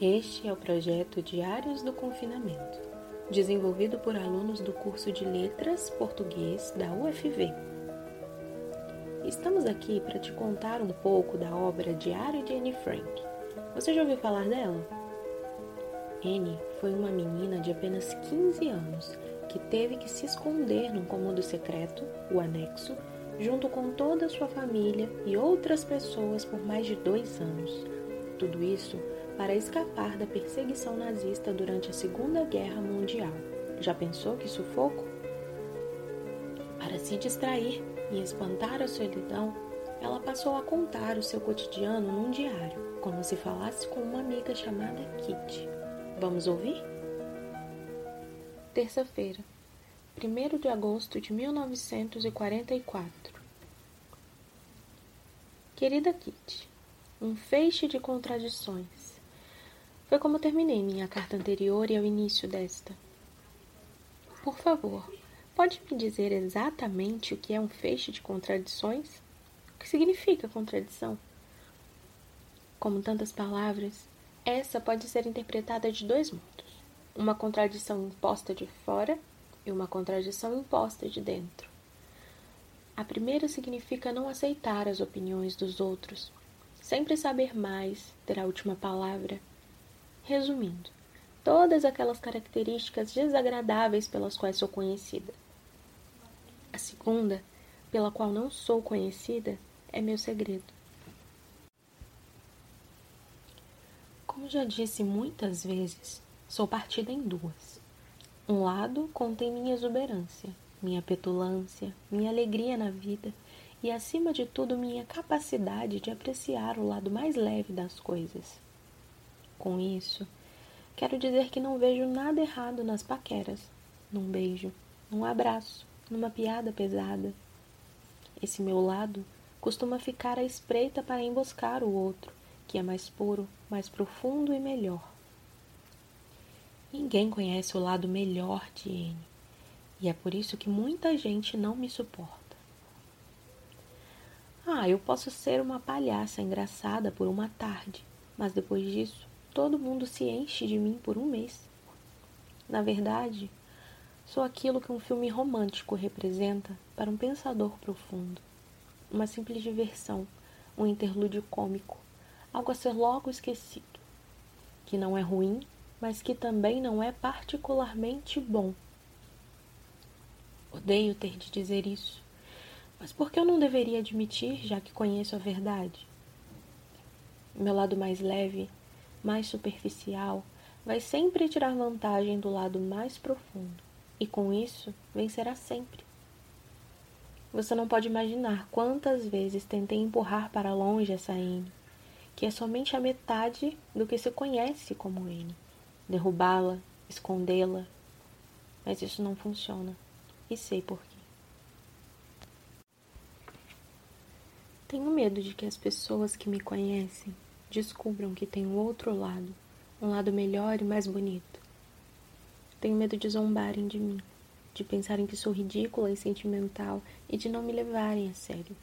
Este é o projeto Diários do Confinamento, desenvolvido por alunos do curso de Letras Português da UFV. Estamos aqui para te contar um pouco da obra Diário de Anne Frank. Você já ouviu falar dela? Anne foi uma menina de apenas 15 anos que teve que se esconder num cômodo secreto, o anexo, junto com toda a sua família e outras pessoas por mais de dois anos. Tudo isso para escapar da perseguição nazista durante a Segunda Guerra Mundial. Já pensou que sufoco? Para se distrair e espantar a solidão, ela passou a contar o seu cotidiano num diário, como se falasse com uma amiga chamada Kitty. Vamos ouvir? Terça-feira, 1 de agosto de 1944. Querida Kitty, um feixe de contradições. Foi como terminei minha carta anterior e ao início desta. Por favor, pode me dizer exatamente o que é um feixe de contradições? O que significa contradição? Como tantas palavras, essa pode ser interpretada de dois modos: uma contradição imposta de fora e uma contradição imposta de dentro. A primeira significa não aceitar as opiniões dos outros, sempre saber mais, ter a última palavra Resumindo, todas aquelas características desagradáveis pelas quais sou conhecida. A segunda, pela qual não sou conhecida, é meu segredo. Como já disse muitas vezes, sou partida em duas. Um lado contém minha exuberância, minha petulância, minha alegria na vida e, acima de tudo, minha capacidade de apreciar o lado mais leve das coisas. Com isso, quero dizer que não vejo nada errado nas paqueras, num beijo, num abraço, numa piada pesada. Esse meu lado costuma ficar à espreita para emboscar o outro, que é mais puro, mais profundo e melhor. Ninguém conhece o lado melhor de N, e é por isso que muita gente não me suporta. Ah, eu posso ser uma palhaça engraçada por uma tarde, mas depois disso todo mundo se enche de mim por um mês. Na verdade, sou aquilo que um filme romântico representa para um pensador profundo. Uma simples diversão, um interlúdio cômico, algo a ser logo esquecido. Que não é ruim, mas que também não é particularmente bom. Odeio ter de dizer isso, mas por que eu não deveria admitir, já que conheço a verdade? Meu lado mais leve mais superficial, vai sempre tirar vantagem do lado mais profundo e com isso vencerá sempre. Você não pode imaginar quantas vezes tentei empurrar para longe essa N, que é somente a metade do que se conhece como N, derrubá-la, escondê-la, mas isso não funciona e sei por quê. Tenho medo de que as pessoas que me conhecem descubram que tem um outro lado, um lado melhor e mais bonito. Tenho medo de zombarem de mim, de pensarem que sou ridícula e sentimental e de não me levarem a sério.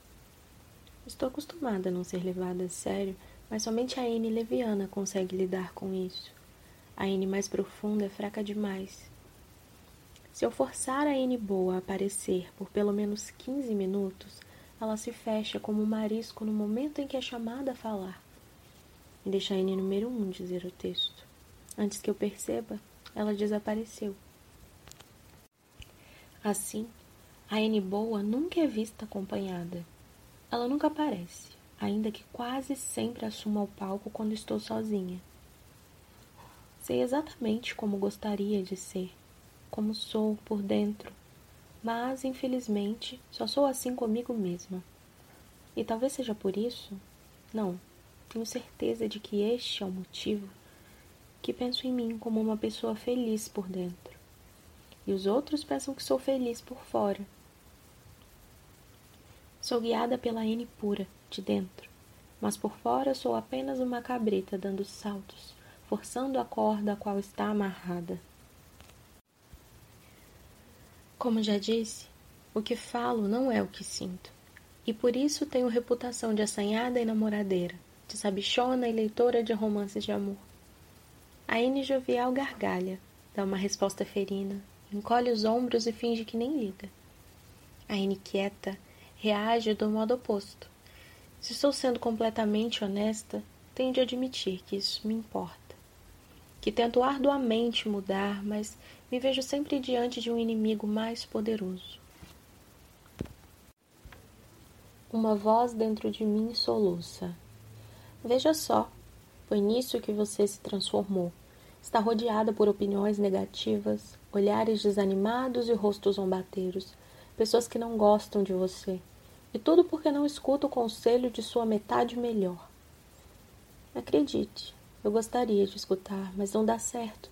Estou acostumada a não ser levada a sério, mas somente a N leviana consegue lidar com isso. A N mais profunda é fraca demais. Se eu forçar a N boa a aparecer por pelo menos 15 minutos, ela se fecha como um marisco no momento em que é chamada a falar e deixa a N número 1 um dizer o texto. Antes que eu perceba, ela desapareceu. Assim, a N boa nunca é vista acompanhada. Ela nunca aparece, ainda que quase sempre assuma o palco quando estou sozinha. Sei exatamente como gostaria de ser, como sou por dentro, mas infelizmente só sou assim comigo mesma. E talvez seja por isso, não, tenho certeza de que este é o motivo que penso em mim como uma pessoa feliz por dentro. E os outros pensam que sou feliz por fora. Sou guiada pela N pura, de dentro, mas por fora sou apenas uma cabrita dando saltos, forçando a corda a qual está amarrada. Como já disse, o que falo não é o que sinto, e por isso tenho reputação de assanhada e namoradeira de sabichona e leitora de romances de amor. A N jovial gargalha, dá uma resposta ferina, encolhe os ombros e finge que nem liga. A N quieta reage do modo oposto. Se estou sendo completamente honesta, tenho de admitir que isso me importa. Que tento arduamente mudar, mas me vejo sempre diante de um inimigo mais poderoso. Uma voz dentro de mim soluça. Veja só, foi nisso que você se transformou. Está rodeada por opiniões negativas, olhares desanimados e rostos zombateiros, pessoas que não gostam de você. E tudo porque não escuta o conselho de sua metade melhor. Acredite, eu gostaria de escutar, mas não dá certo.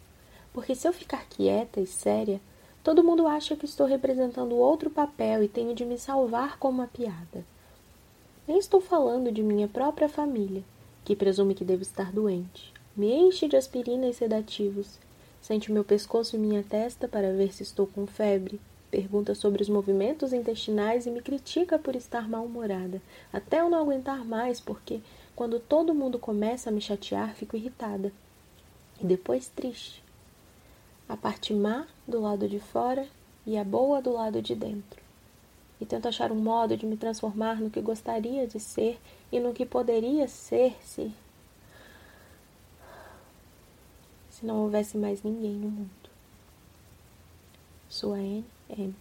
Porque se eu ficar quieta e séria, todo mundo acha que estou representando outro papel e tenho de me salvar com uma piada. Nem estou falando de minha própria família, que presume que devo estar doente. Me enche de aspirina e sedativos. Sente meu pescoço e minha testa para ver se estou com febre. Pergunta sobre os movimentos intestinais e me critica por estar mal-humorada, até eu não aguentar mais, porque quando todo mundo começa a me chatear, fico irritada. E depois triste. A parte má do lado de fora e a boa do lado de dentro e tento achar um modo de me transformar no que gostaria de ser e no que poderia ser se. se não houvesse mais ninguém no mundo. Sua N. M.